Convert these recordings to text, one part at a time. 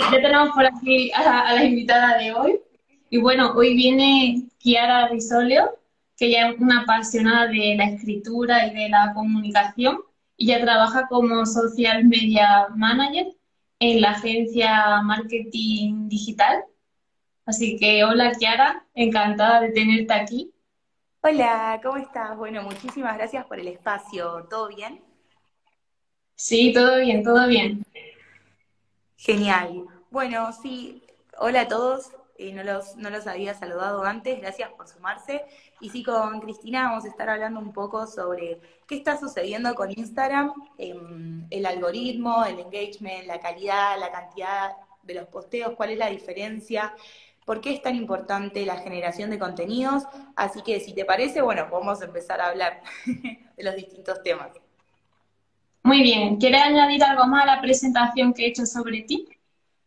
ya tenemos por aquí a, la invitada de hoy. Y bueno, hoy viene Kiara Risolio, que ella es una apasionada de la escritura y de la comunicación. Y ella trabaja como social media manager en la agencia Marketing Digital. Así que hola Kiara, encantada de tenerte aquí. Hola, ¿cómo estás? Bueno, muchísimas gracias por el espacio. ¿Todo bien? Sí, todo bien, todo bien. Genial. Bueno, sí, hola a todos. Eh, no, los, no los había saludado antes, gracias por sumarse. Y sí, con Cristina vamos a estar hablando un poco sobre qué está sucediendo con Instagram, em, el algoritmo, el engagement, la calidad, la cantidad de los posteos, cuál es la diferencia, por qué es tan importante la generación de contenidos. Así que si te parece, bueno, a empezar a hablar de los distintos temas. Muy bien. ¿Quieres añadir algo más a la presentación que he hecho sobre ti?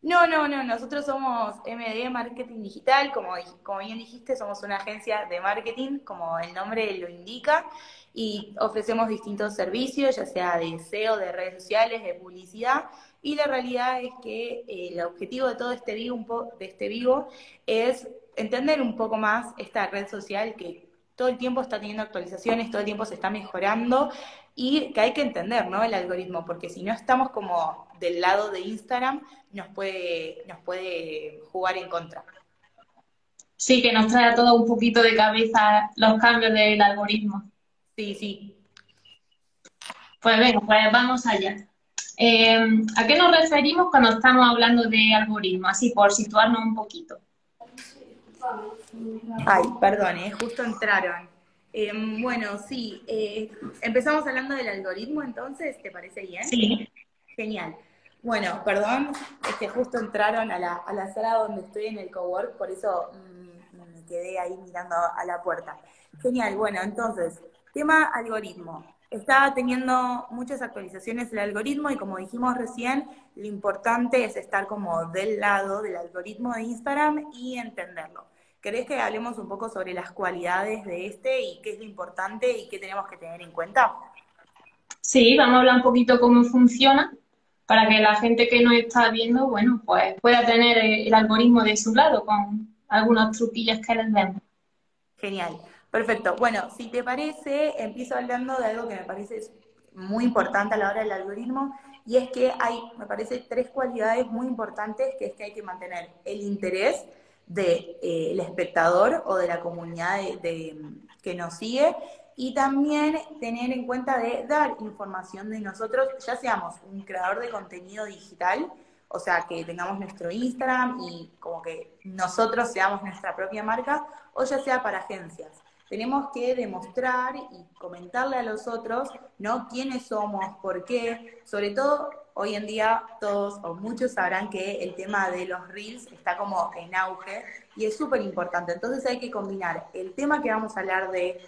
No, no, no. Nosotros somos MD Marketing Digital. Como, como bien dijiste, somos una agencia de marketing, como el nombre lo indica, y ofrecemos distintos servicios, ya sea de SEO, de redes sociales, de publicidad. Y la realidad es que eh, el objetivo de todo este vivo, de este vivo es entender un poco más esta red social que todo el tiempo está teniendo actualizaciones, todo el tiempo se está mejorando y que hay que entender, ¿no? El algoritmo, porque si no estamos como del lado de Instagram, nos puede, nos puede jugar en contra. Sí, que nos trae todo un poquito de cabeza los cambios del algoritmo. Sí, sí. Pues venga, pues vamos allá. Eh, ¿A qué nos referimos cuando estamos hablando de algoritmo? Así por situarnos un poquito. Ay, perdón, ¿eh? justo entraron. Em, bueno, sí, eh, empezamos hablando del algoritmo, entonces, ¿te parece bien? Sí. Genial. Bueno, perdón, es que justo entraron a la, a la sala donde estoy en el cowork, por eso mm, me quedé ahí mirando a la puerta. Genial, bueno, entonces, tema algoritmo. Está teniendo muchas actualizaciones el algoritmo y como dijimos recién, lo importante es estar como del lado del algoritmo de Instagram y entenderlo. ¿Querés que hablemos un poco sobre las cualidades de este y qué es lo importante y qué tenemos que tener en cuenta? Sí, vamos a hablar un poquito cómo funciona para que la gente que nos está viendo, bueno, pues pueda tener el algoritmo de su lado con algunos truquillos que les demos. Genial, perfecto. Bueno, si te parece, empiezo hablando de algo que me parece muy importante a la hora del algoritmo y es que hay, me parece, tres cualidades muy importantes que es que hay que mantener el interés, del de, eh, espectador o de la comunidad de, que nos sigue y también tener en cuenta de dar información de nosotros, ya seamos un creador de contenido digital, o sea, que tengamos nuestro Instagram y como que nosotros seamos nuestra propia marca, o ya sea para agencias. Tenemos que demostrar y comentarle a los otros, ¿no? Quiénes somos, por qué, sobre todo hoy en día todos o muchos sabrán que el tema de los reels está como en auge y es súper importante. Entonces hay que combinar el tema que vamos a hablar de,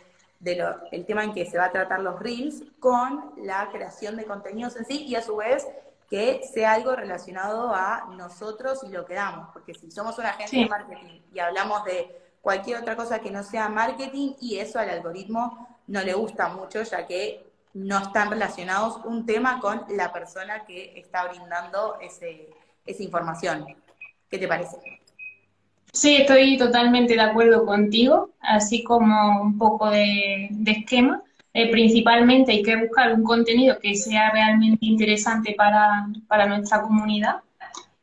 el tema en que se va a tratar los reels con la creación de contenidos en sí y a su vez que sea algo relacionado a nosotros y lo que damos, porque si somos una agencia de marketing y hablamos de cualquier otra cosa que no sea marketing y eso al algoritmo no le gusta mucho, ya que no están relacionados un tema con la persona que está brindando ese, esa información. ¿Qué te parece? Sí, estoy totalmente de acuerdo contigo, así como un poco de, esquema. Eh, principalmente hay que buscar un contenido que sea realmente interesante para, nuestra comunidad.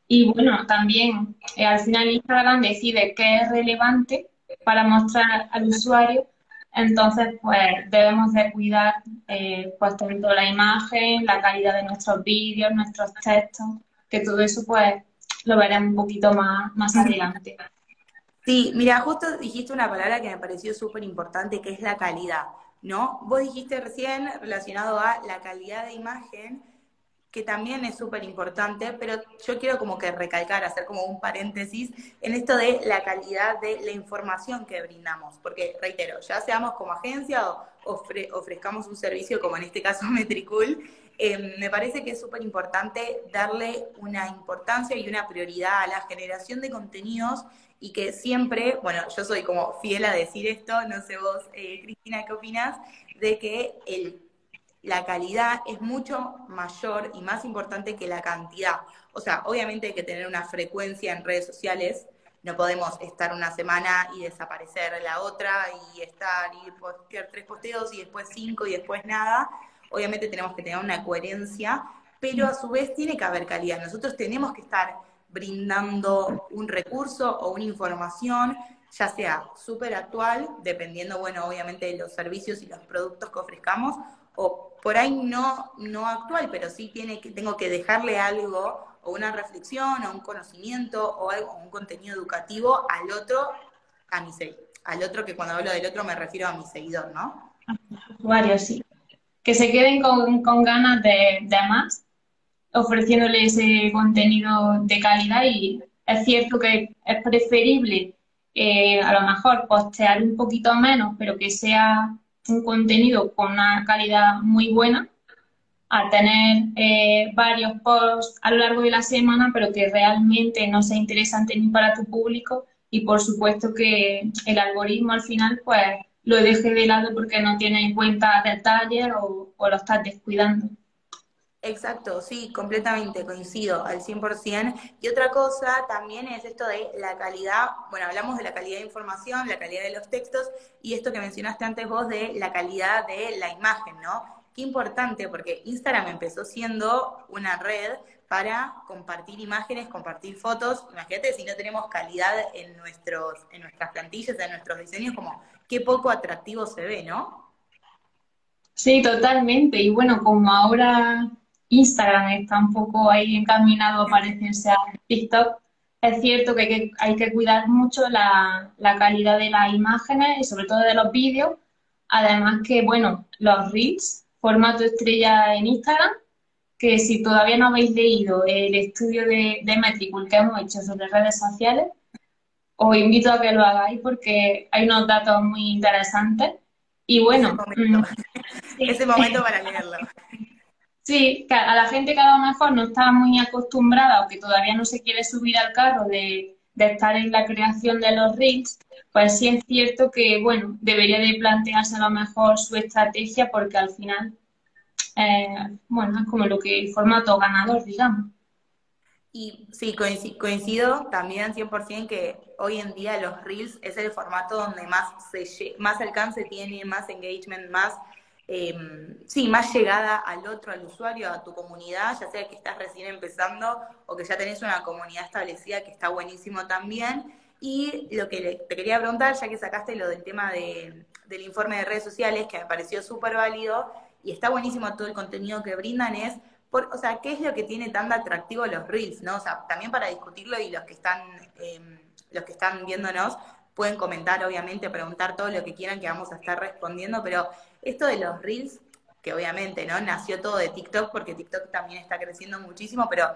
Y bueno, también eh, al final Instagram decide qué es relevante para mostrar al usuario entonces, pues debemos de cuidar eh, pues tanto la imagen, la calidad de nuestros vídeos, nuestros textos, que todo eso pues lo veremos un poquito más, más adelante. Sí, mira, justo dijiste una palabra que me pareció súper importante, que es la calidad, ¿no? Vos dijiste recién relacionado a la calidad de imagen, que también es súper importante, pero yo quiero como que recalcar, hacer como un paréntesis en esto de la calidad de la información que brindamos, porque reitero, ya seamos como agencia o ofrezcamos un servicio como en este caso Metricool, eh, me parece que es súper importante darle una importancia y una prioridad a la generación de contenidos y que siempre, bueno, yo soy como fiel a decir esto, no sé vos, eh, Cristina, ¿qué opinas? De que el la calidad es mucho mayor y más importante que la cantidad. o sea, obviamente hay que tener una frecuencia en redes sociales, no podemos estar una semana y desaparecer la otra y estar y postear tres posteos y después cinco y después nada. Obviamente tenemos que tener una coherencia, pero a su vez tiene que haber calidad. Nosotros tenemos que estar brindando un recurso o una información, ya sea súper actual, dependiendo, bueno, obviamente de los servicios y los productos que ofrezcamos, o por ahí no, no actual, pero sí tiene que, tengo que dejarle algo o una reflexión, o un conocimiento, o algo, un contenido educativo al otro, a mi al otro que cuando hablo del otro me refiero a mi seguidor, ¿no? Varios, sí. Que se queden con, ganas de, de más, ofreciéndole ese contenido de calidad y es cierto que es preferible eh, a lo mejor postear un poquito menos, pero que sea un contenido con una calidad muy buena, a tener eh, varios posts a lo largo de la semana, pero que realmente no sea interesante ni para tu público y por supuesto que el algoritmo al final pues lo deje de lado porque no tiene en cuenta detalles o, o lo estás descuidando. Exacto, sí, completamente, coincido al 100%. Y otra cosa también es esto de la calidad, bueno, hablamos de la calidad de información, la calidad de los textos y esto que mencionaste antes vos de la calidad de la imagen, ¿no? Qué importante, porque Instagram empezó siendo una red para compartir imágenes, compartir fotos. Imagínate si no tenemos calidad en, nuestros, en nuestras plantillas, en nuestros diseños, como qué poco atractivo se ve, ¿no? Sí, totalmente. Y bueno, como ahora Instagram está un poco ahí encaminado a parecerse a TikTok, es cierto que hay que, hay que cuidar mucho la, la calidad de las imágenes y sobre todo de los vídeos. Además que, bueno, los reels formato estrella en Instagram, que si todavía no habéis leído el estudio de, de Metricool que hemos hecho sobre redes sociales, os invito a que lo hagáis porque hay unos datos muy interesantes. Y bueno, ese momento, mm, para leerlo. Sí, a la gente que a lo mejor no está muy acostumbrada o que todavía no se quiere subir al carro de, de estar en la creación de los reels, pues sí es cierto que, bueno, debería de plantearse a lo mejor su estrategia porque al final, eh, bueno, es como lo que el formato ganador, digamos. Y sí, coincido también 100% que hoy en día los Reels es el formato donde más, se, más alcance tiene, más engagement, más Em, sí, más llegada al otro, al usuario, a tu comunidad, ya sea que estás recién empezando o que ya tenés una comunidad establecida que está buenísimo también. Y lo que te quería preguntar, ya que sacaste lo del tema del informe de redes sociales, que me pareció súper válido y está buenísimo todo el contenido que brindan, es, por, o sea, ¿qué es lo que tiene tan atractivo los Reels? ¿no? O sea, también para discutirlo y los que están, em, los que están viéndonos pueden comentar, obviamente, preguntar todo lo que quieran que vamos a estar respondiendo, pero esto de los reels, que obviamente, ¿no? Nació todo de TikTok porque TikTok también está creciendo muchísimo, pero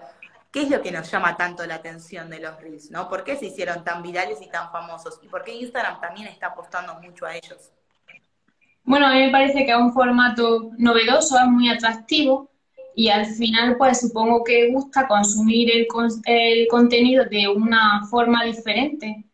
¿qué es lo que nos llama tanto la atención de los reels, ¿no? ¿Por qué se hicieron tan virales y tan famosos? ¿Y por qué Instagram también está apostando mucho a ellos? Bueno, a mí me parece que es un formato novedoso, es muy atractivo y al final pues supongo que gusta consumir el, el contenido de una forma diferente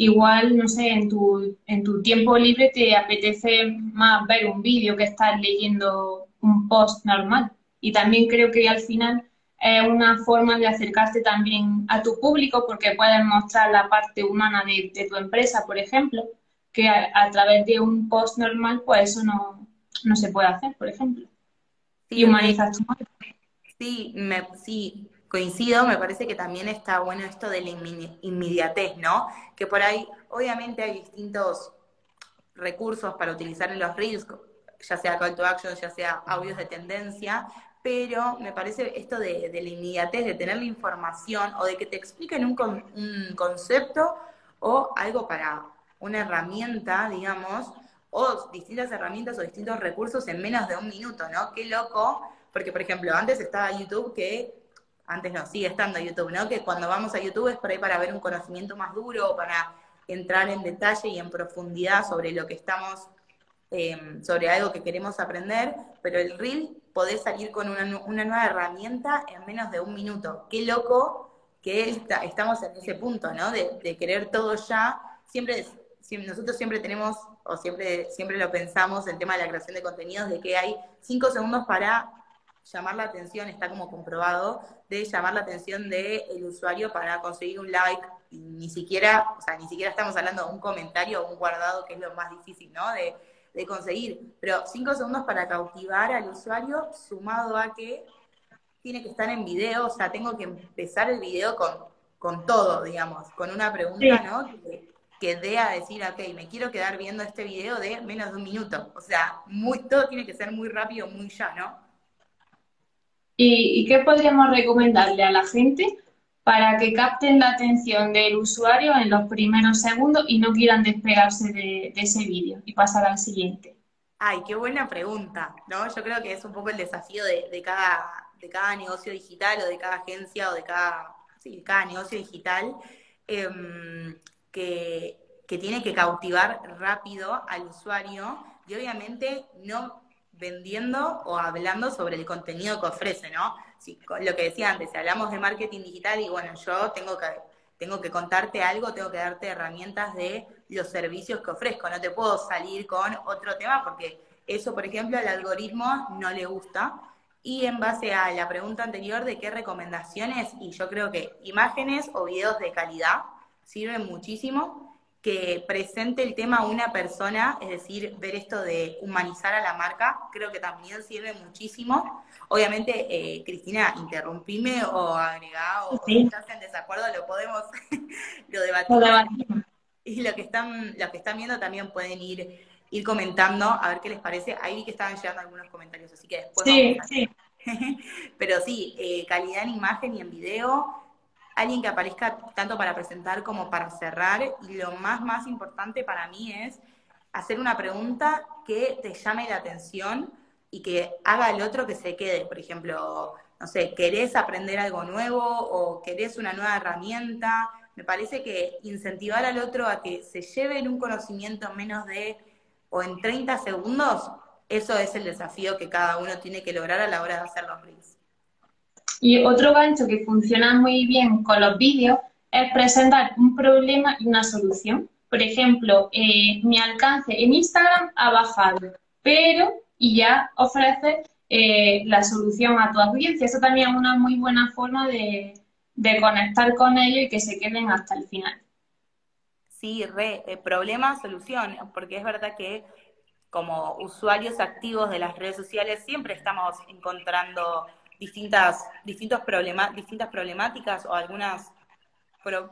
igual, no sé, en tu, en tu tiempo libre te apetece más ver un vídeo que estar leyendo un post normal. Y también creo que al final es una forma de acercarte también a tu público porque puedes mostrar la parte humana de, tu empresa, por ejemplo, que a, través de un post normal, pues eso no, no se puede hacer, por ejemplo. y humanizar tu marca. Sí, me, sí, coincido, me parece que también está bueno esto de la inmediatez, ¿no? Que por ahí, obviamente hay distintos recursos para utilizar en los reels, ya sea call to action, ya sea audios de tendencia, pero me parece esto de, la inmediatez, de tener la información o de que te expliquen un, un concepto o algo para una herramienta, digamos, o distintas herramientas o distintos recursos en menos de un minuto, ¿no? Qué loco, porque por ejemplo, antes estaba YouTube que antes no, sigue estando YouTube, ¿no? Que cuando vamos a YouTube es por ahí para ver un conocimiento más duro, para entrar en detalle y en profundidad sobre lo que estamos, em, sobre algo que queremos aprender, pero el Reel podés salir con una, nueva herramienta en menos de un minuto. Qué loco que estamos en ese punto, ¿no? De, querer todo ya. Siempre, nosotros siempre tenemos, o siempre, siempre lo pensamos, el tema de la creación de contenidos, de que hay cinco segundos para llamar la atención, está como comprobado, de llamar la atención del usuario para conseguir un like. Y ni siquiera, o sea, ni siquiera estamos hablando de un comentario o un guardado, que es lo más difícil, ¿no? De, de conseguir. Pero cinco segundos para cautivar al usuario, sumado a que tiene que estar en video, o sea, tengo que empezar el video con, con todo, digamos, con una pregunta, ¿no? Que, dé a decir, ok, me quiero quedar viendo este video de menos de un minuto. O sea, muy, todo tiene que ser muy rápido, muy ya, ¿no? ¿Y, qué podríamos recomendarle a la gente para que capten la atención del usuario en los primeros segundos y no quieran despegarse de, ese vídeo y pasar al siguiente? Ay, qué buena pregunta, ¿no? Yo creo que es un poco el desafío de cada de cada negocio digital o de cada agencia o de cada, cada negocio digital em, que, tiene que cautivar rápido al usuario y obviamente no vendiendo o hablando sobre el contenido que ofrece, ¿no? Lo que decía antes, si hablamos de marketing digital y bueno, yo tengo que, tengo que contarte algo, tengo que darte herramientas de los servicios que ofrezco, no te puedo salir con otro tema porque eso, por ejemplo, al algoritmo no le gusta. Y en base a la pregunta anterior de qué recomendaciones, y yo creo que imágenes o videos de calidad sirven muchísimo, que presente el tema a una persona, es decir, ver esto de humanizar a la marca, creo que también sirve muchísimo. Obviamente, eh, Cristina, interrumpime o agregá, o si estás en desacuerdo, lo podemos, lo debatir. Y lo que están, los que están viendo también pueden ir ir comentando a ver qué les parece. Ahí vi que estaban llegando algunos comentarios, así que después. Sí, sí. Pero sí, eh, calidad en imagen y en video, alguien que aparezca tanto para presentar como para cerrar. Y lo más, más importante para mí es hacer una pregunta que te llame la atención y que haga al otro que se quede. Por ejemplo, no sé, ¿querés aprender algo nuevo o querés una nueva herramienta? Me parece que incentivar al otro a que se lleve en un conocimiento menos de o en 30 segundos, eso es el desafío que cada uno tiene que lograr a la hora de hacer los reels. Y otro gancho que funciona muy bien con los vídeos es presentar un problema y una solución. Por ejemplo, eh, mi alcance en Instagram ha bajado, pero y ya ofrece eh, la solución a tu audiencia. Eso también es una muy buena forma de, de conectar con ellos y que se queden hasta el final. Sí, re, eh, problema, solución, porque es verdad que como usuarios activos de las redes sociales siempre estamos encontrando distintas, distintos problema, distintas problemáticas o algunas,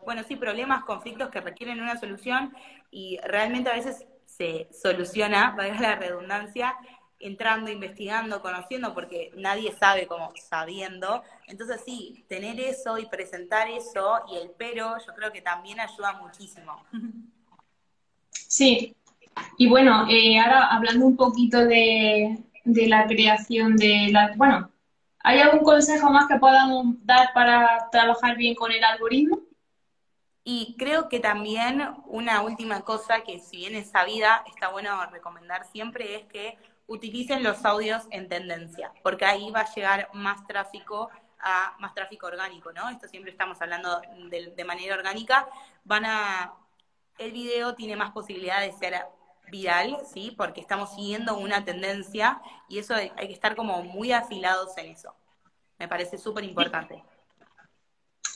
bueno, sí, problemas, conflictos que requieren una solución y realmente a veces se soluciona, valga la redundancia, entrando, investigando, conociendo, porque nadie sabe como sabiendo. Entonces sí, tener eso y presentar eso y el pero, yo creo que también ayuda muchísimo. Sí, y bueno, eh, ahora hablando un poquito de, de la creación de la... Bueno, ¿hay algún consejo más que podamos dar para trabajar bien con el algoritmo? Y creo que también una última cosa que si bien es sabida, está bueno recomendar siempre es que utilicen los audios en tendencia, porque ahí va a llegar más tráfico a más tráfico orgánico, ¿no? Esto siempre estamos hablando de, manera orgánica. Van a el video tiene más posibilidad de ser viral, ¿sí? Porque estamos siguiendo una tendencia y eso hay, que estar como muy afilados en eso. Me parece súper importante.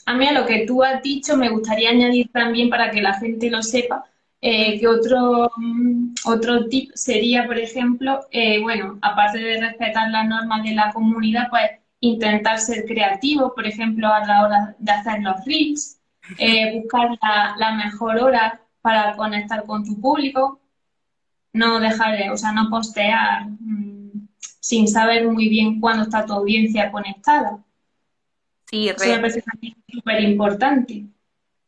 A mí a lo que tú has dicho me gustaría añadir también para que la gente lo sepa, eh, que otro, mm, otro tip sería, por ejemplo, eh, bueno, aparte de respetar las normas de la comunidad, pues intentar ser creativo, por ejemplo, a la hora de hacer los reels, eh, buscar la, mejor hora para conectar con tu público, no dejar, o sea, no postear mm, sin saber muy bien cuándo está tu audiencia conectada. Sí, Eso me parece súper importante.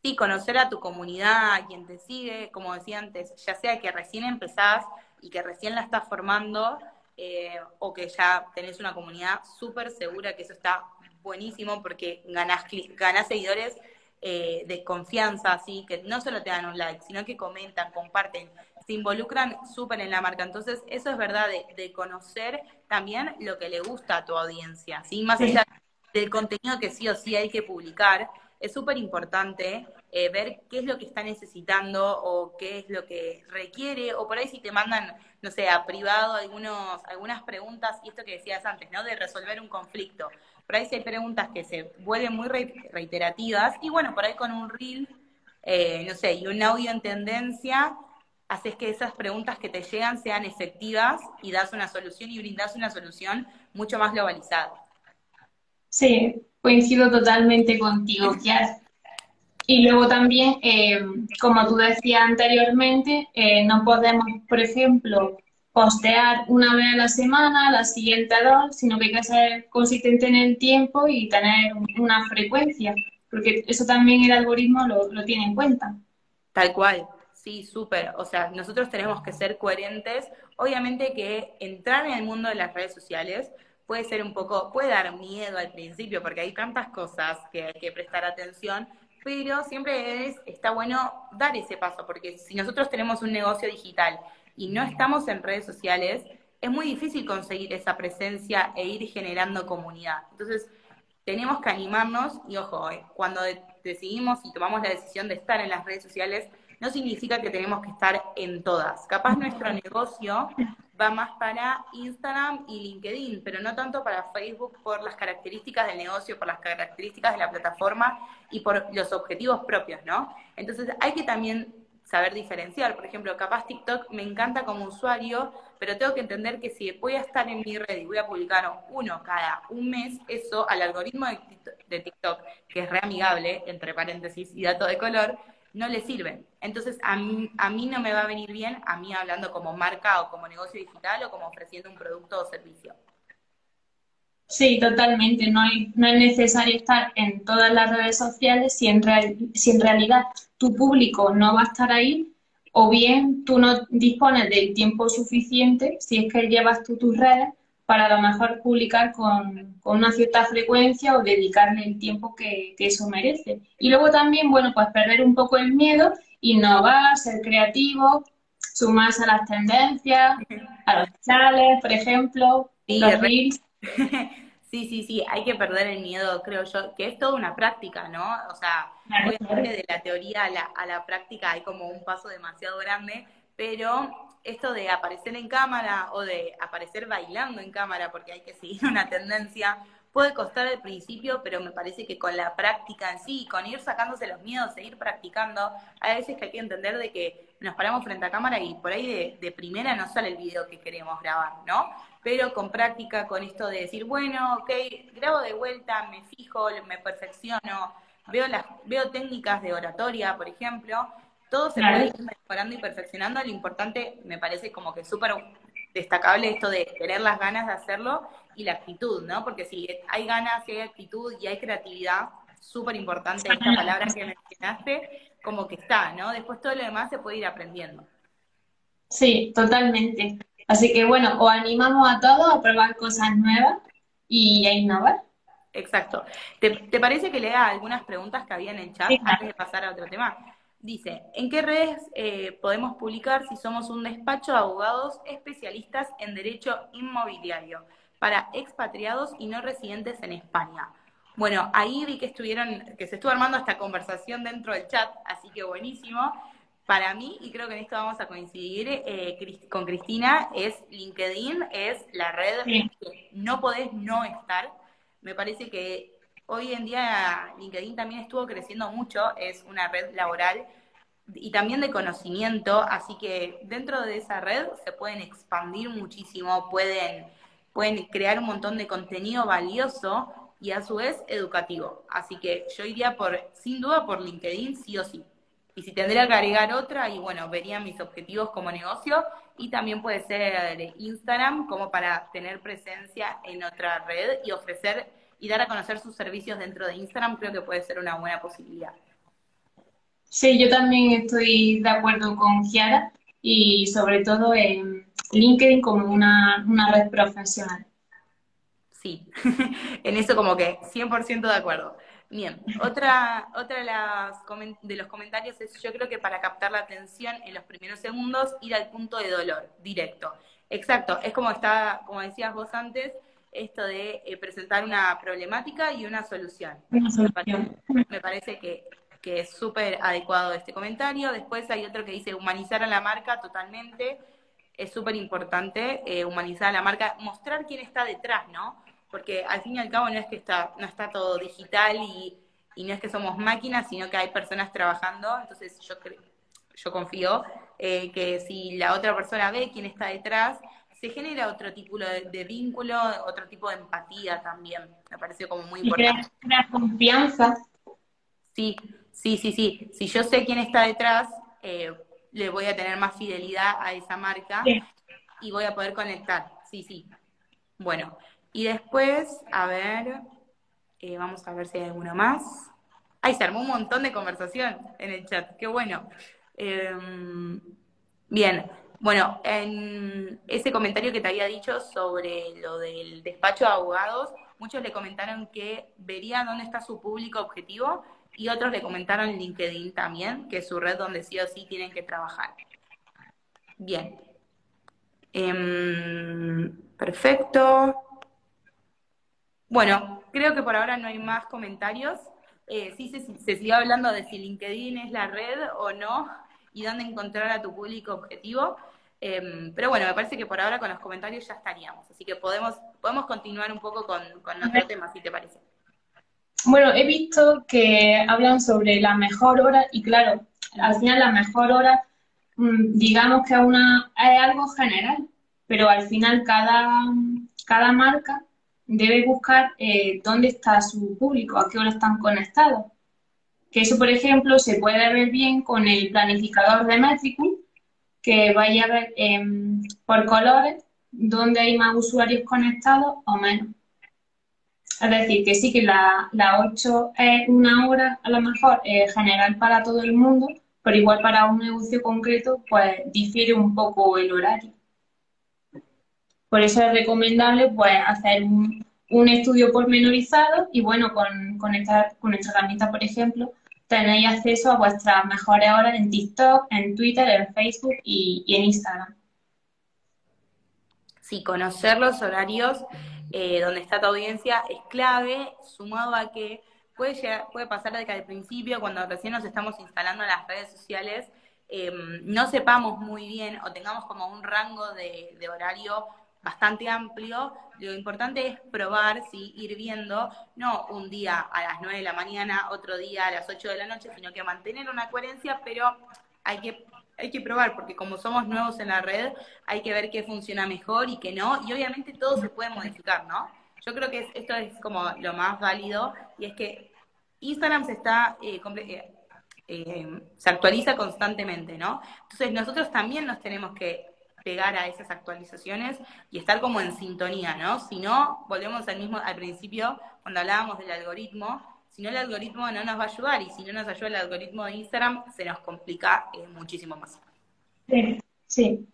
Sí, conocer a tu comunidad, a quien te sigue, como decía antes, ya sea que recién empezás y que recién la estás formando, eh, o que ya tenés una comunidad súper segura, que eso está buenísimo porque ganás, ganás seguidores eh, de confianza, así que no solo te dan un like, sino que comentan, comparten, se involucran súper en la marca. Entonces, eso es verdad de, conocer también lo que le gusta a tu audiencia, ¿sí? Más allá del contenido que sí o sí hay que publicar, es súper importante eh, ver qué es lo que está necesitando o qué es lo que requiere, o por ahí si te mandan, no sé, a privado algunos, algunas preguntas, y esto que decías antes, ¿no? De resolver un conflicto. Por ahí si hay preguntas que se vuelven muy reiterativas, y bueno, por ahí con un reel, eh, no sé, y un audio en tendencia, haces que esas preguntas que te llegan sean efectivas y das una solución y brindas una solución mucho más globalizada. Sí, coincido totalmente contigo, Kiara. Y luego también, eh, como tú decías anteriormente, eh, no podemos, por ejemplo, postear una vez a la semana, la siguiente dos, sino que hay que ser consistente en el tiempo y tener una frecuencia, porque eso también el algoritmo lo, lo tiene en cuenta. Tal cual, Sí, súper. O sea, nosotros tenemos que ser coherentes. Obviamente que entrar en el mundo de las redes sociales puede ser un poco, puede dar miedo al principio porque hay tantas cosas que hay que prestar atención, pero siempre es, está bueno dar ese paso porque si nosotros tenemos un negocio digital y no estamos en redes sociales, es muy difícil conseguir esa presencia e ir generando comunidad. Entonces, tenemos que animarnos y ojo, eh, cuando decidimos y tomamos la decisión de estar en las redes sociales, no significa que tenemos que estar en todas. Capaz nuestro negocio va más para Instagram y LinkedIn, pero no tanto para Facebook por las características del negocio, por las características de la plataforma y por los objetivos propios, ¿no? Entonces hay que también saber diferenciar. Por ejemplo, capaz TikTok me encanta como usuario, pero tengo que entender que si voy a estar en mi red y voy a publicar uno cada un mes, eso al algoritmo de TikTok, que es reamigable, entre paréntesis y dato de color, no le sirven. Entonces, a mí, a mí no me va a venir bien, a mí hablando como marca o como negocio digital o como ofreciendo un producto o servicio. Sí, totalmente. No, hay, no es necesario estar en todas las redes sociales si en, si en realidad tu público no va a estar ahí o bien tú no dispones del tiempo suficiente, si es que llevas tú tus redes, para a lo mejor publicar con, una cierta frecuencia o dedicarle el tiempo que, eso merece. Y luego también, bueno, pues perder un poco el miedo, innovar, ser creativo, sumarse a las tendencias, a los chales, por ejemplo, los reels. Sí, sí, sí, hay que perder el miedo, creo yo, que es toda una práctica, ¿no? O sea, obviamente de la teoría a la, a la práctica hay como un paso demasiado grande, pero esto de aparecer en cámara o de aparecer bailando en cámara, porque hay que seguir una tendencia, puede costar al principio, pero me parece que con la práctica en sí, con ir sacándose los miedos, seguir practicando, hay veces que hay que entender de que nos paramos frente a cámara y por ahí de, primera no sale el video que queremos grabar, ¿no? Pero con práctica, con esto de decir, bueno, ok, grabo de vuelta, me fijo, me perfecciono, veo, las, veo técnicas de oratoria, por ejemplo, todo se puede ir mejorando y perfeccionando. Lo importante, me parece como que súper destacable esto de tener las ganas de hacerlo y la actitud, ¿no? Porque si hay ganas, si hay actitud y hay creatividad, súper importante esta palabra que mencionaste, como que está, ¿no? Después todo lo demás se puede ir aprendiendo. Sí, totalmente. Así que bueno, os animamos a todos a probar cosas nuevas y a innovar. Exacto. ¿Te, parece que lea algunas preguntas que había en el chat antes de pasar a otro tema? Dice, ¿en qué redes eh, podemos publicar si somos un despacho de abogados especialistas en derecho inmobiliario para expatriados y no residentes en España? Bueno, ahí vi que estuvieron, que se estuvo armando esta conversación dentro del chat, así que buenísimo. Para mí, y creo que en esto vamos a coincidir eh, con Cristina, es LinkedIn, es la red que no podés no estar. Me parece que Hoy en día LinkedIn también estuvo creciendo mucho, es una red laboral y también de conocimiento, así que dentro de esa red se pueden expandir muchísimo, pueden, pueden crear un montón de contenido valioso y a su vez educativo. Así que yo iría por, sin duda, por LinkedIn sí o sí. Y si tendría que agregar otra, y bueno, vería mis objetivos como negocio y también puede ser Instagram como para tener presencia en otra red y ofrecer y dar a conocer sus servicios dentro de Instagram creo que puede ser una buena posibilidad. Sí, yo también estoy de acuerdo con Kiara y sobre todo en LinkedIn como una, red profesional. Sí, en eso como que 100% de acuerdo. Bien, otra, otra de, las, de los comentarios es yo creo que para captar la atención en los primeros segundos ir al punto de dolor, directo. Exacto, es como está, como decías vos antes, esto de eh, presentar una problemática y una solución. Me parece que, es súper adecuado este comentario. Después hay otro que dice humanizar a la marca totalmente. Es súper importante eh, humanizar a la marca, mostrar quién está detrás, ¿no? Porque al fin y al cabo no es que está, no está todo digital y, y no es que somos máquinas, sino que hay personas trabajando. Entonces yo, yo confío eh, que si la otra persona ve quién está detrás, se genera otro tipo de, vínculo, otro tipo de empatía también. Me pareció como muy importante. Una confianza. Sí, sí, sí, sí. Si yo sé quién está detrás, eh, le voy a tener más fidelidad a esa marca y voy a poder conectar. Sí, sí. Bueno, y después, a ver, eh, vamos a ver si hay alguno más. Ay, se armó un montón de conversación en el chat. Qué bueno. Em, bien, bueno, en ese comentario que te había dicho sobre lo del despacho de abogados, muchos le comentaron que verían dónde está su público objetivo y otros le comentaron LinkedIn también, que es su red donde sí o sí tienen que trabajar. Bien. Em, perfecto. Bueno, creo que por ahora no hay más comentarios. Eh, sí se, se sigue hablando de si LinkedIn es la red o no y dónde encontrar a tu público objetivo. Em, pero bueno, me parece que por ahora con los comentarios ya estaríamos, así que podemos, podemos continuar un poco con, con otro tema, si te parece. Bueno, he visto que hablan sobre la mejor hora y claro, al final la mejor hora, mm, digamos que una, es algo general, pero al final cada, cada marca debe buscar eh, dónde está su público, a qué hora están conectados. Que eso, por ejemplo, se puede ver bien con el planificador de Metricool, que vaya a ver em, por colores dónde hay más usuarios conectados o menos. Es decir, que sí que la, 8 es una hora a lo mejor eh, general para todo el mundo, pero igual para un negocio concreto, pues difiere un poco el horario. Por eso es recomendable pues hacer un, un estudio pormenorizado y bueno, con, con, esta, con esta herramienta, por ejemplo, tenéis acceso a vuestras mejores horas en TikTok, en Twitter, en Facebook y, en Instagram. Sí, conocer los horarios eh, donde está tu audiencia es clave, sumado a que puede, llegar, puede pasar de que al principio, cuando recién nos estamos instalando en las redes sociales, em, no sepamos muy bien o tengamos como un rango de horario bastante amplio. Lo importante es probar, ¿sí? ir viendo, no un día a las 9 de la mañana, otro día a las 8 de la noche, sino que mantener una coherencia, pero hay que, hay que probar, porque como somos nuevos en la red, hay que ver qué funciona mejor y qué no, y obviamente todo se puede modificar, ¿no? Yo creo que esto es como lo más válido, y es que Instagram se está... Eh, eh, eh, se actualiza constantemente, ¿no? Entonces nosotros también nos tenemos que pegar a esas actualizaciones y estar como en sintonía, ¿no? Si no, volvemos al mismo, al principio, cuando hablábamos del algoritmo, si no el algoritmo no nos va a ayudar y si no nos ayuda el algoritmo de Instagram, se nos complica eh, muchísimo más. Sí, sí.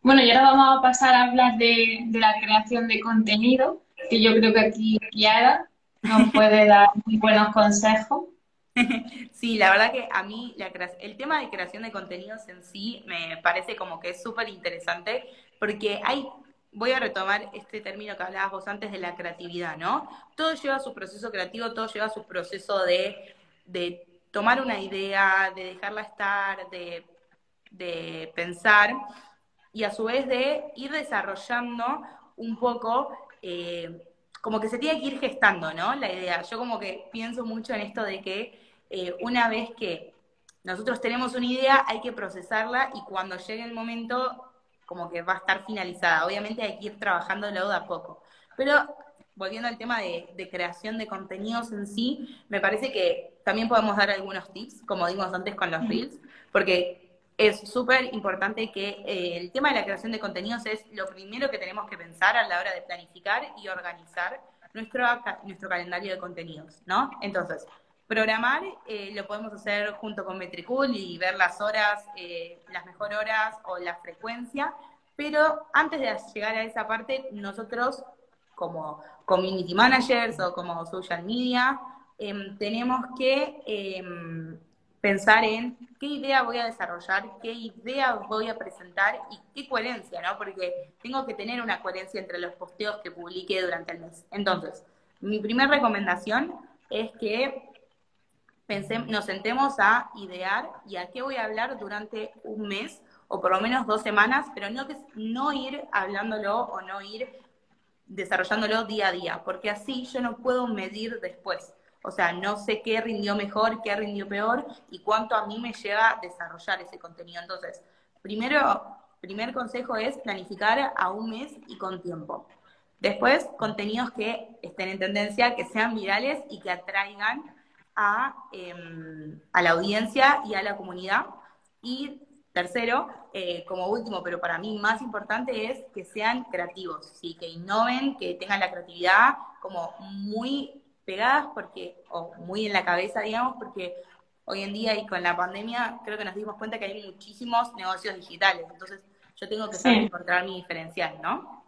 Bueno, y ahora vamos a pasar a hablar de, de la creación de contenido, que yo creo que aquí Yara nos puede dar muy buenos consejos. Sí, la verdad que a mí el tema de creación de contenidos en sí me parece como que es súper interesante porque hay, voy a retomar este término que hablabas vos antes de la creatividad, ¿no? Todo lleva su proceso creativo, todo lleva su proceso de, de tomar una idea, de dejarla estar, de, de pensar y a su vez de ir desarrollando un poco... Eh, como que se tiene que ir gestando, ¿no? La idea. Yo como que pienso mucho en esto de que eh, una vez que nosotros tenemos una idea, hay que procesarla y cuando llegue el momento, como que va a estar finalizada. Obviamente hay que ir trabajando de a poco. Pero volviendo al tema de, creación de contenidos en sí, me parece que también podemos dar algunos tips, como dimos antes con los reels, porque es súper importante que eh, el tema de la creación de contenidos es lo primero que tenemos que pensar a la hora de planificar y organizar nuestro, nuestro calendario de contenidos, ¿no? Entonces, Programar eh, lo podemos hacer junto con Metricool y ver las horas, eh, las mejores horas o la frecuencia, pero antes de llegar a esa parte, nosotros como community managers o como social media, em, tenemos que em, pensar en qué idea voy a desarrollar, qué idea voy a presentar y qué coherencia, ¿no? Porque tengo que tener una coherencia entre los posteos que publique durante el mes. Entonces, mi primera recomendación es que nos sentemos a idear y a qué voy a hablar durante un mes o por lo menos dos semanas, pero no, no ir hablándolo o no ir desarrollándolo día a día, porque así yo no puedo medir después. O sea, no sé qué rindió mejor, qué rindió peor y cuánto a mí me llega a desarrollar ese contenido. Entonces, primero, primer consejo es planificar a un mes y con tiempo. Después, contenidos que estén en tendencia, que sean virales y que atraigan a, em, a la audiencia y a la comunidad. Y tercero, eh, como último, pero para mí más importante es que sean creativos, ¿sí? que innoven, que tengan la creatividad como muy pegadas porque, o muy en la cabeza, digamos, porque hoy en día y con la pandemia creo que nos dimos cuenta que hay muchísimos negocios digitales. Entonces, yo tengo que saber encontrar mi diferencial, ¿no?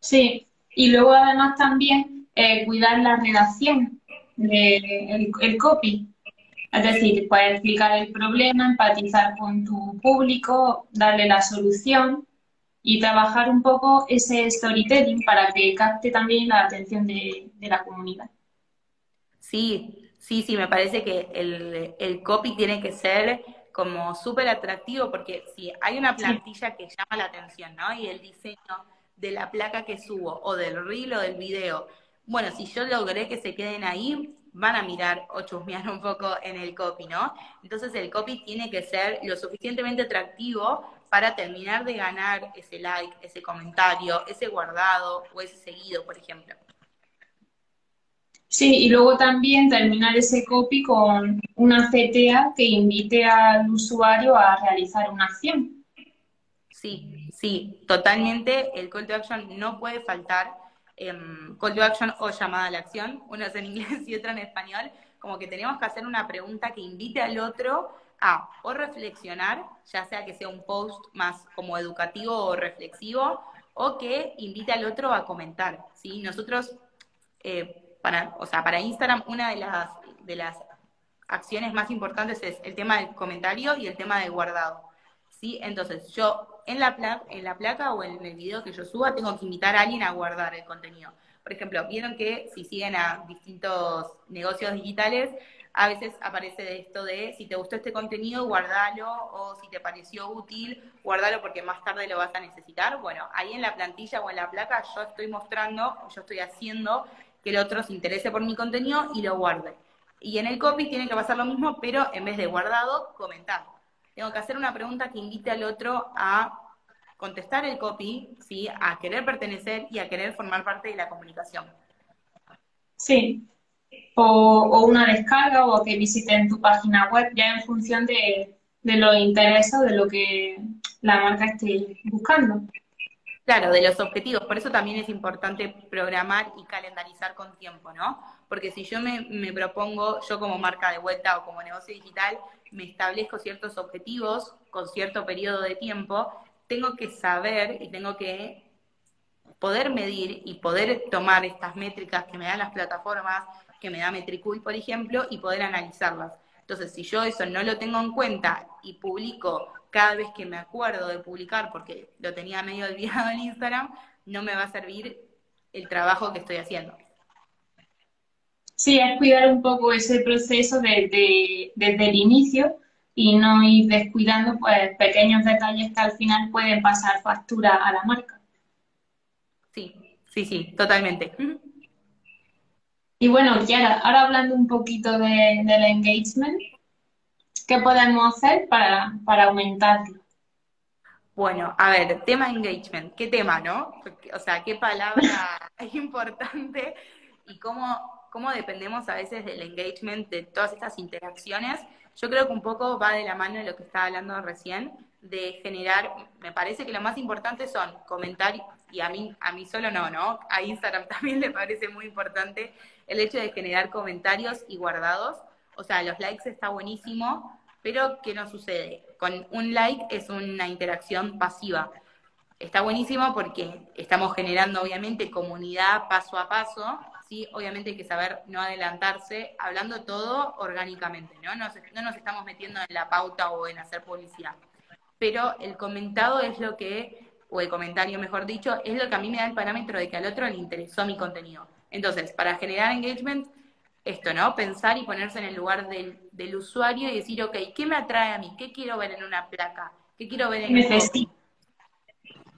Sí, y luego además también eh, cuidar la redacción, de, el, copy. Es decir, puedes explicar el problema, empatizar con tu público, darle la solución y trabajar un poco ese storytelling para que capte también la atención de, la comunidad. Sí, sí, sí, me parece que el, copy tiene que ser como súper atractivo porque si hay una plantilla que llama la atención, ¿no? Y el diseño de la placa que subo o del reel o del video, bueno, si yo logré que se queden ahí, van a mirar o chusmear un poco en el copy, ¿no? Entonces el copy tiene que ser lo suficientemente atractivo para terminar de ganar ese like, ese comentario, ese guardado o ese seguido, por ejemplo. Sí, y luego también terminar ese copy con una CTA que invite al usuario a realizar una acción. Sí, sí, totalmente. El call to action no puede faltar. Em, call to action o llamada a la acción, uno es en inglés y otro en español, como que tenemos que hacer una pregunta que invite al otro a o reflexionar, ya sea que sea un post más como educativo o reflexivo, o que invite al otro a comentar. ¿sí? Nosotros, eh, para, o sea, para Instagram, una de las, de las acciones más importantes es el tema del comentario y el tema del guardado. ¿sí? Entonces, yo en la, placa, o en el video que yo suba tengo que invitar a alguien a guardar el contenido. Por ejemplo, vieron que si siguen a distintos negocios digitales, a veces aparece esto de si te gustó este contenido, guardalo, o si te pareció útil, guardalo porque más tarde lo vas a necesitar. Bueno, ahí en la plantilla o en la placa yo estoy mostrando, yo estoy haciendo que el otro se interese por mi contenido y lo guarde. Y en el copy tiene que pasar lo mismo, pero en vez de guardado, comentar. Tengo que hacer una pregunta que invite al otro a contestar el copy, ¿sí? a querer pertenecer y a querer formar parte de la comunicación. Sí, o, una descarga o que visiten tu página web, ya en función de, de los intereses de lo que la marca esté buscando. Claro, de los objetivos. Por eso también es importante programar y calendarizar con tiempo, ¿no? Porque si yo me, me, propongo, yo como marca de vuelta o como negocio digital, me establezco ciertos objetivos con cierto periodo de tiempo, tengo que saber y tengo que poder medir y poder tomar estas métricas que me dan las plataformas, que me da Metricool, por ejemplo, y poder analizarlas. Entonces, si yo eso no lo tengo en cuenta y publico cada vez que me acuerdo de publicar, porque lo tenía medio olvidado en Instagram, no me va a servir el trabajo que estoy haciendo. Sí, es cuidar un poco ese proceso desde, desde el inicio y no ir descuidando pues, pequeños detalles que al final pueden pasar factura a la marca. Sí, sí, sí, totalmente. Y bueno, Kiara, ahora hablando un poquito de, del engagement, ¿qué podemos hacer para, para aumentarlo? Bueno, a ver, tema engagement, ¿qué tema, no? O sea, qué palabra es importante y cómo, cómo dependemos a veces del engagement, de todas estas interacciones. Yo creo que un poco va de la mano de lo que estaba hablando recién, de generar, me parece que lo más importante son comentarios, y a mí, a mí solo no, ¿no? A Instagram también le parece muy importante el hecho de generar comentarios y guardados. O sea, los likes está buenísimo, pero ¿qué no sucede? Con un like es una interacción pasiva. Está buenísimo porque estamos generando obviamente comunidad paso a paso, sí, obviamente hay que saber no adelantarse, hablando todo orgánicamente, ¿no? no nos estamos metiendo en la pauta o en hacer publicidad. Pero el comentado es lo que, o el comentario mejor dicho, es lo que a mí me da el parámetro de que al otro le interesó mi contenido. Entonces, para generar engagement, esto, ¿no? Pensar y ponerse en el lugar del, del usuario y decir, ok, ¿qué me atrae a mí? ¿Qué quiero ver en una placa? ¿Qué quiero ver en un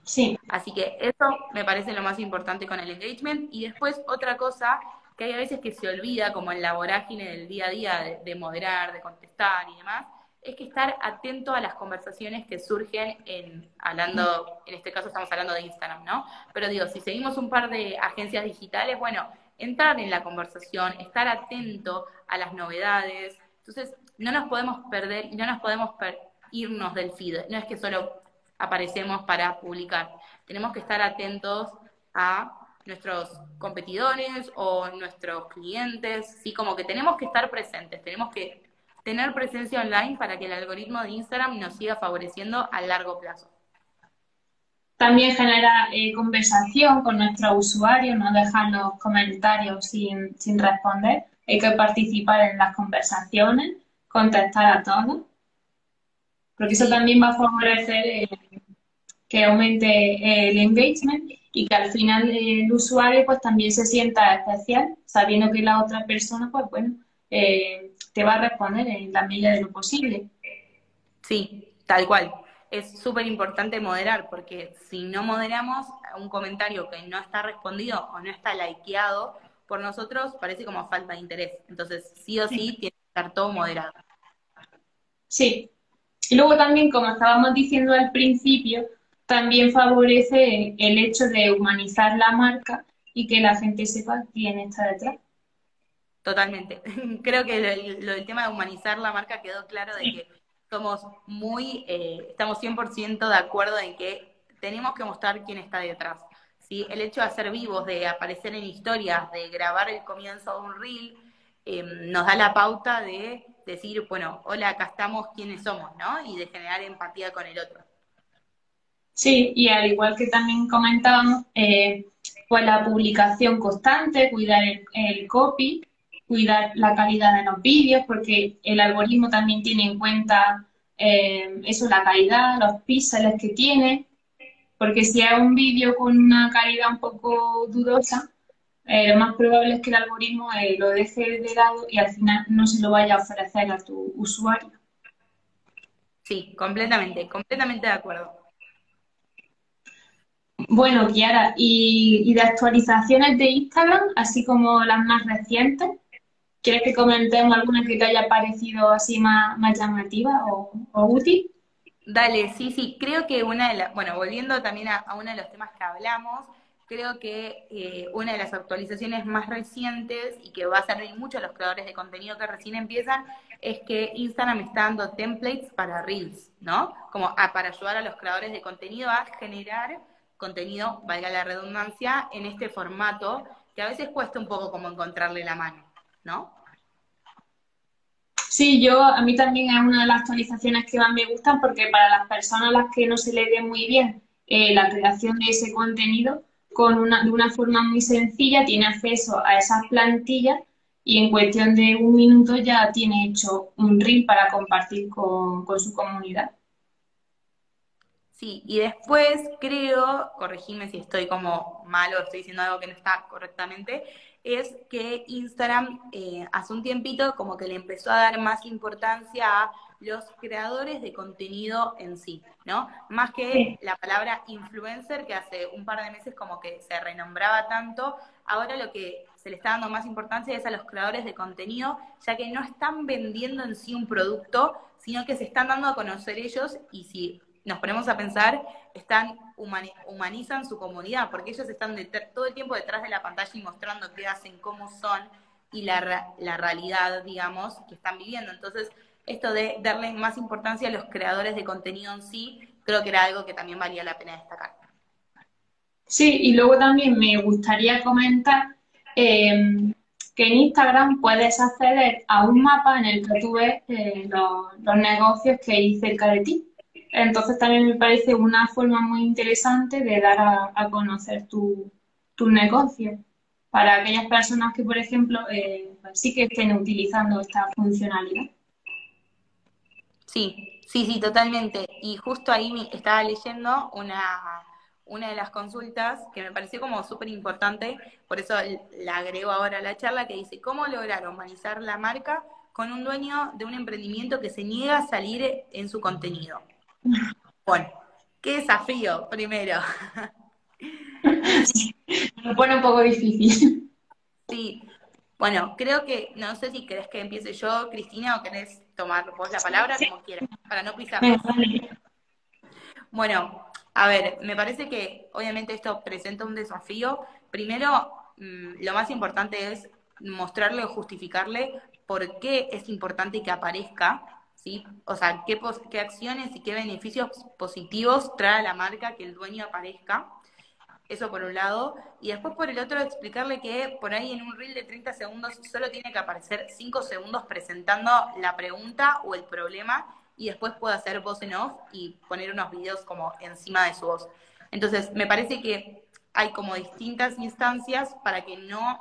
Sí. Así que eso me parece lo más importante con el engagement. Y después otra cosa que hay a veces que se olvida, como en la vorágine del día a día, de, moderar, de contestar y demás, es que estar atento a las conversaciones que surgen en, hablando, en este caso estamos hablando de Instagram, ¿no? Pero digo, si seguimos un par de agencias digitales, bueno, entrar en la conversación, estar atento a las novedades. Entonces, no nos podemos perder no nos podemos irnos del feed. No es que solo aparecemos para publicar. Tenemos que estar atentos a nuestros competidores o nuestros clientes, sí, como que tenemos que estar presentes, tenemos que tener presencia online para que el algoritmo de Instagram nos siga favoreciendo a largo plazo. También genera eh, conversación con nuestros usuarios, no dejar los comentarios sin, sin responder. Hay que participar en las conversaciones, contestar a todos, porque eso también va a favorecer eh, que aumente eh, el engagement y que al final el usuario pues también se sienta especial, sabiendo que la otra persona, pues bueno, te va a responder en la medida de lo posible. Sí, tal cual es súper importante moderar, porque si no moderamos un comentario que no está respondido o no está likeado por nosotros, parece como falta de interés. Entonces, sí o sí, tiene que estar todo moderado. Sí. Y luego también, como estábamos diciendo al principio, también favorece el hecho de humanizar la marca y que la gente sepa quién está detrás. Totalmente. Creo que lo, del tema de humanizar la marca quedó claro de que somos muy, eh, estamos 100% de acuerdo en que tenemos que mostrar quién está detrás. ¿sí? El hecho de hacer vivos, de aparecer en historias, de grabar el comienzo de un reel, em, nos da la pauta de decir, bueno, hola, acá estamos, quiénes somos, ¿no? Y de generar empatía con el otro. Sí, y al igual que también comentábamos, eh, pues la publicación constante, cuidar el copy, cuidar la calidad de los vídeos, porque el algoritmo también tiene en cuenta eh, eso, la calidad, los píxeles que tiene, porque si es un vídeo con una calidad un poco dudosa, eh, lo más probable es que el algoritmo eh, lo deje de lado y al final no se lo vaya a ofrecer a tu usuario. Sí, completamente, completamente de acuerdo. Bueno, Kiara, y, y de actualizaciones de Instagram, así como las más recientes, ¿Quieres que comentemos alguna que te haya parecido así más, llamativa o, útil? Dale, sí, sí. Creo que una de las, bueno, volviendo también a, uno de los temas que hablamos, creo que eh, una de las actualizaciones más recientes y que va a servir mucho a los creadores de contenido que recién empiezan es que Instagram está dando templates para Reels, ¿no? Como para ayudar a los creadores de contenido a generar contenido, valga la redundancia, en este formato que a veces cuesta un poco como encontrarle la mano, ¿no? Sí, yo a mí también es una de las actualizaciones que más me gustan porque para las personas a las que no se le dé muy bien eh, la creación de ese contenido, con una, de una forma muy sencilla tiene acceso a esas plantillas y en cuestión de un minuto ya tiene hecho un reel para compartir con, con su comunidad. Sí, y después creo, corregime si estoy como malo, estoy diciendo algo que no está correctamente, es que Instagram eh, hace un tiempito como que le empezó a dar más importancia a los creadores de contenido en sí, ¿no? Más que la palabra influencer, que hace un par de meses como que se renombraba tanto, ahora lo que se le está dando más importancia es a los creadores de contenido, ya que no están vendiendo en sí un producto, sino que se están dando a conocer ellos y si nos ponemos a pensar, están humanizan su comunidad, porque ellos están todo el tiempo detrás de la pantalla y mostrando qué hacen, cómo son y la, realidad, digamos, que están viviendo. Entonces, esto de darle más importancia a los creadores de contenido en sí, creo que era algo que también valía la pena destacar. Sí, y luego también me gustaría comentar em, que en Instagram puedes acceder a un mapa en el que tú ves eh, los, los negocios que hay cerca de ti. Entonces también me parece una forma muy interesante de dar a, conocer tu, negocio. para aquellas personas que, por ejemplo, eh, pues sí que estén utilizando esta funcionalidad. Sí, sí, sí, totalmente. Y justo ahí estaba leyendo una, una de las consultas que me pareció como súper importante, por eso la agrego ahora a la charla, que dice, ¿cómo lograr humanizar la marca con un dueño de un emprendimiento que se niega a salir en su contenido? Bueno, qué desafío, primero. Me pone un poco difícil. Sí, bueno, creo que, no sé si querés que empiece yo, Cristina, o querés tomar vos la palabra, como quieras, para no pisar. Bueno, a ver, me parece que obviamente esto presenta un desafío. Primero, mm, lo más importante es mostrarle o justificarle por qué es importante que aparezca, ¿sí? O sea, qué, acciones y qué beneficios positivos trae a la marca que el dueño aparezca. Eso por un lado. Y después por el otro, explicarle que por ahí en un reel de 30 segundos solo tiene que aparecer 5 segundos presentando la pregunta o el problema y después puede hacer voz en off y poner unos videos como encima de su voz. Entonces, me parece que hay como distintas instancias para que no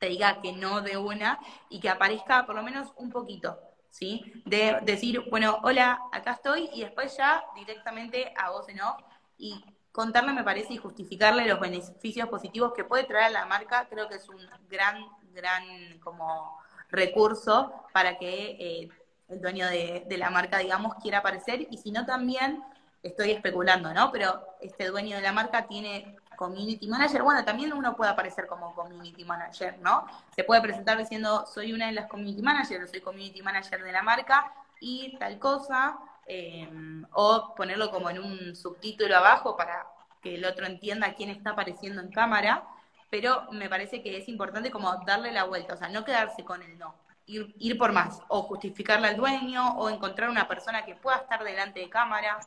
te diga que no de una y que aparezca por lo menos un poquito, ¿sí? De decir, bueno, hola, acá estoy y después ya directamente a voz en off y contarle, me parece, y justificarle los beneficios positivos que puede traer a la marca, creo que es un gran, gran como recurso para que eh, el dueño de, de, la marca, digamos, quiera aparecer, y si no también, estoy especulando, ¿no? Pero este dueño de la marca tiene community manager, bueno, también uno puede aparecer como community manager, ¿no? Se puede presentar diciendo, soy una de las community managers, soy community manager de la marca y tal cosa, Em, o ponerlo como en un subtítulo abajo para que el otro entienda quién está apareciendo en cámara, pero me parece que es importante como darle la vuelta, o sea, no quedarse con el no, ir, ir por más, o justificarle al dueño, o encontrar una persona que pueda estar delante de cámara.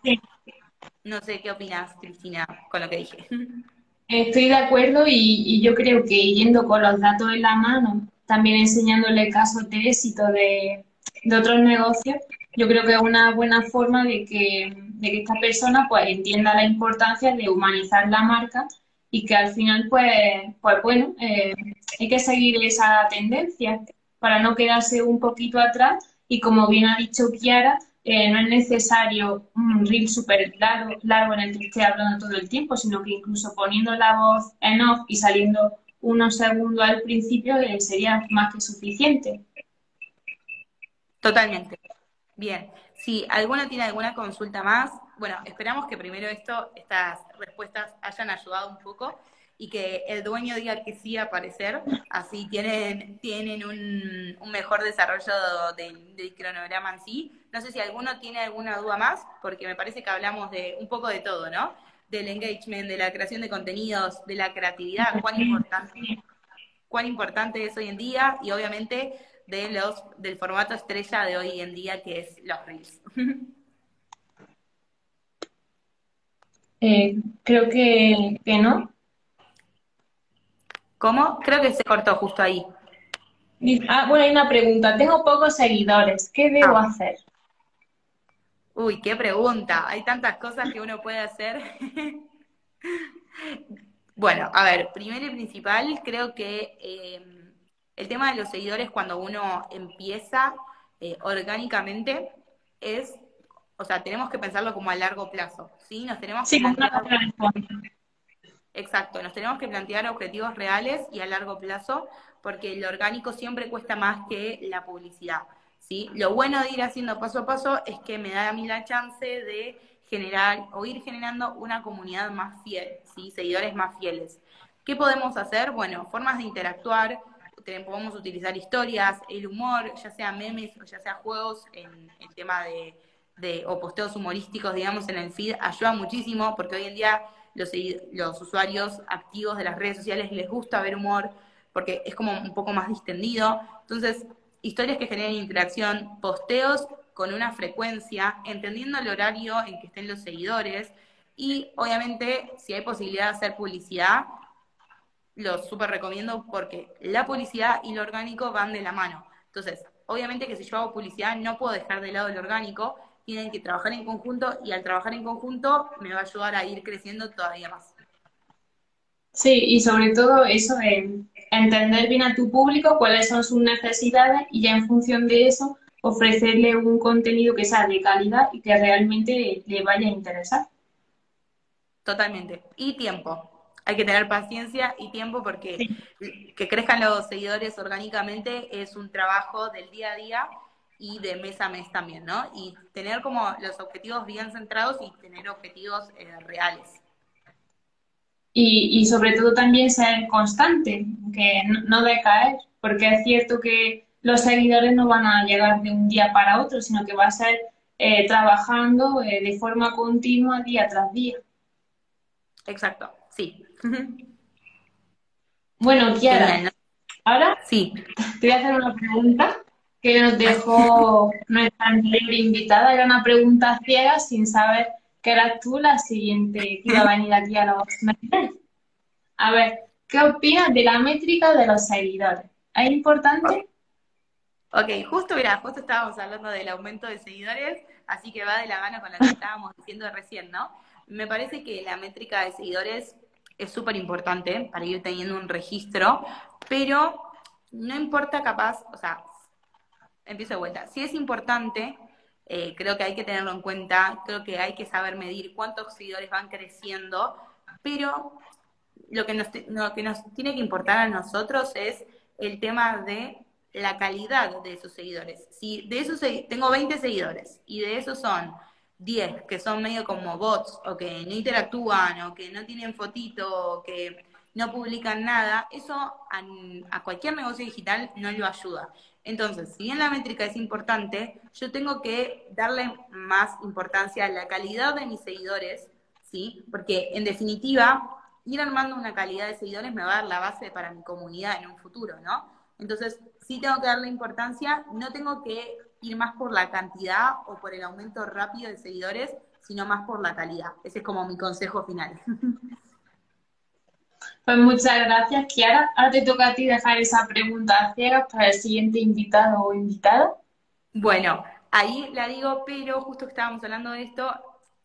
No sé qué opinas, Cristina, con lo que dije. Estoy de acuerdo y, yo creo que yendo con los datos en la mano, también enseñándole casos de éxito de, de otros negocios, yo creo que es una buena forma de que, de que esta persona pues entienda la importancia de humanizar la marca y que al final pues, pues bueno, eh, hay que seguir esa tendencia para no quedarse un poquito atrás y como bien ha dicho Kiara, eh, no es necesario un reel súper largo, largo en el que esté hablando todo el tiempo, sino que incluso poniendo la voz en off y saliendo unos segundos al principio eh, sería más que suficiente. Totalmente. Bien, si alguno tiene alguna consulta más, bueno, esperamos que primero esto, estas respuestas hayan ayudado un poco y que el dueño diga que sí aparecer, así tienen, tienen un, mejor desarrollo del, cronograma en sí. No sé si alguno tiene alguna duda más, porque me parece que hablamos de un poco de todo, ¿no? Del engagement, de la creación de contenidos, de la creatividad, cuán importante, cuán importante es hoy en día y obviamente de los del formato estrella de hoy en día que es los reels. Eh, creo que, no. ¿Cómo? Creo que se cortó justo ahí. Ah, bueno, hay una pregunta. Tengo pocos seguidores. ¿Qué debo ah. hacer? Uy, qué pregunta. Hay tantas cosas que uno puede hacer. bueno, a ver, primero y principal, creo que eh, el tema de los seguidores cuando uno empieza eh, orgánicamente es, o sea, tenemos que pensarlo como a largo plazo, ¿sí? Nos tenemos que plantear... Exacto, nos tenemos que plantear objetivos reales y a largo plazo, porque el orgánico siempre cuesta más que la publicidad, ¿sí? Lo bueno de ir haciendo paso a paso es que me da a mí la chance de generar o ir generando una comunidad más fiel, ¿sí? Seguidores más fieles. ¿Qué podemos hacer? Bueno, formas de interactuar, podemos utilizar historias, el humor, ya sea memes o ya sea juegos, en el tema de, o posteos humorísticos, digamos, en el feed, ayuda muchísimo porque hoy en día los, los usuarios activos de las redes sociales les gusta ver humor porque es como un poco más distendido. Entonces, historias que generen interacción, posteos con una frecuencia, entendiendo el horario en que estén los seguidores y obviamente si hay posibilidad de hacer publicidad, lo súper recomiendo porque la publicidad y lo orgánico van de la mano. Entonces, obviamente que si yo hago publicidad no puedo dejar de lado el orgánico, tienen que trabajar en conjunto y al trabajar en conjunto me va a ayudar a ir creciendo todavía más. Sí, y sobre todo eso, entender bien a tu público, cuáles son sus necesidades y ya en función de eso ofrecerle un contenido que sea de calidad y que realmente le vaya a interesar. Totalmente. Y tiempo. Hay que tener paciencia y tiempo porque que crezcan los seguidores orgánicamente es un trabajo del día a día y de mes a mes también, ¿no? Y tener como los objetivos bien centrados y tener objetivos eh, reales. Y, y, sobre todo también ser constante, que no decaer, porque es cierto que los seguidores no van a llegar de un día para otro, sino que va a ser eh, trabajando eh, de forma continua día tras día. Exacto, sí. Bueno, Kiara, ahora sí. te voy a hacer una pregunta que nos dejó nuestra anterior invitada. Era una pregunta ciega sin saber que eras tú la siguiente que iba a venir aquí a los A ver, ¿qué opinas de la métrica de los seguidores? ¿Es importante? Ok, justo, mira, justo estábamos hablando del aumento de seguidores, así que va de la mano con lo que estábamos diciendo recién, ¿no? Me parece que la métrica de seguidores es súper importante para ir teniendo un registro, pero no importa capaz, o sea, empiezo de vuelta, si es importante, eh, creo que hay que tenerlo en cuenta, creo que hay que saber medir cuántos seguidores van creciendo, pero lo que nos, lo que nos tiene que importar a nosotros es el tema de la calidad de esos seguidores. Si de esos tengo 20 seguidores y de esos son 10 que son medio como bots o que no interactúan o que no tienen fotito o que no publican nada, eso a cualquier negocio digital no lo ayuda. Entonces, si bien la métrica es importante, yo tengo que darle más importancia a la calidad de mis seguidores, ¿sí? Porque en definitiva, ir armando una calidad de seguidores me va a dar la base para mi comunidad en un futuro, ¿no? Entonces, sí tengo que darle importancia, no tengo que ir más por la cantidad o por el aumento rápido de seguidores, sino más por la calidad. Ese es como mi consejo final. Pues muchas gracias, Kiara. Ahora te toca a ti dejar esa pregunta ciega para el siguiente invitado o invitada. Bueno, ahí la digo, pero justo que estábamos hablando de esto,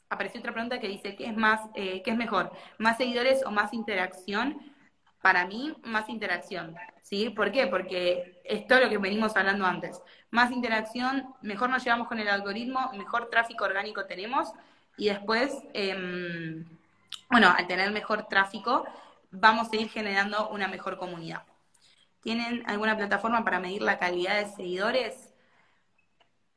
apareció otra pregunta que dice, ¿qué es más, eh, qué es mejor? ¿Más seguidores o más interacción? Para mí, más interacción. ¿Sí? ¿Por qué? Porque es todo lo que venimos hablando antes. Más interacción, mejor nos llevamos con el algoritmo, mejor tráfico orgánico tenemos y después, em, bueno, al tener mejor tráfico, vamos a ir generando una mejor comunidad. ¿Tienen alguna plataforma para medir la calidad de seguidores?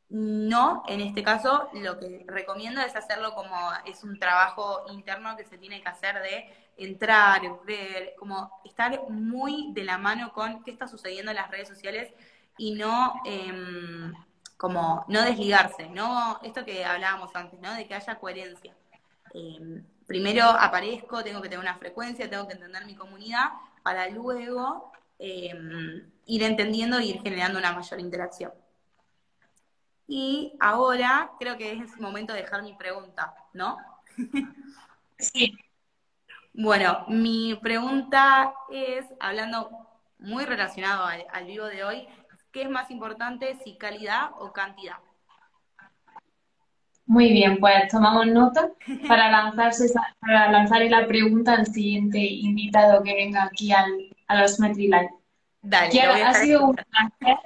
No, en este caso lo que recomiendo es hacerlo como es un trabajo interno que se tiene que hacer de entrar, ver, como estar muy de la mano con qué está sucediendo en las redes sociales y no em, como no desligarse, no esto que hablábamos antes, ¿no? De que haya coherencia. Em, primero aparezco, tengo que tener una frecuencia, tengo que entender mi comunidad para luego em, ir entendiendo e ir generando una mayor interacción. Y ahora creo que es el momento de dejar mi pregunta, ¿no? Sí. Bueno, mi pregunta es, hablando muy relacionado al, vivo de hoy, ¿qué es más importante, si calidad o cantidad? Muy bien, pues tomamos nota para, lanzarse para lanzar la pregunta al siguiente invitado que venga aquí al, a los MetriLive. Dale, ha sido un placer.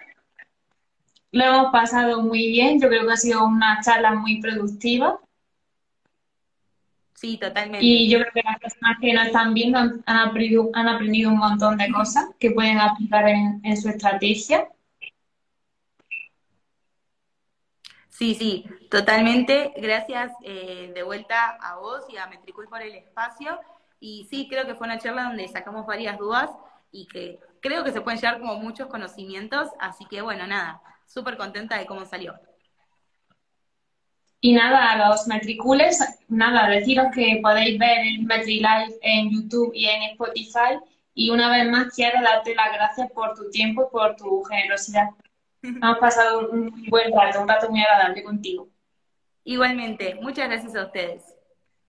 Lo hemos pasado muy bien, yo creo que ha sido una charla muy productiva. Sí, totalmente. Y yo creo que las personas que nos están viendo han, aprendido, han aprendido un montón de cosas que pueden aplicar en, su estrategia. Sí, sí, totalmente. Gracias eh, de vuelta a vos y a Metricool por el espacio. Y sí, creo que fue una charla donde sacamos varias dudas y que creo que se pueden llevar como muchos conocimientos. Así que bueno, nada, súper contenta de cómo salió. Y nada, a los metricules, nada, deciros que podéis ver el MetriLive en YouTube y en Spotify. Y una vez más quiero darte las gracias por tu tiempo y por tu generosidad. Hemos pasado un buen rato, un rato muy agradable contigo. Igualmente, muchas gracias a ustedes.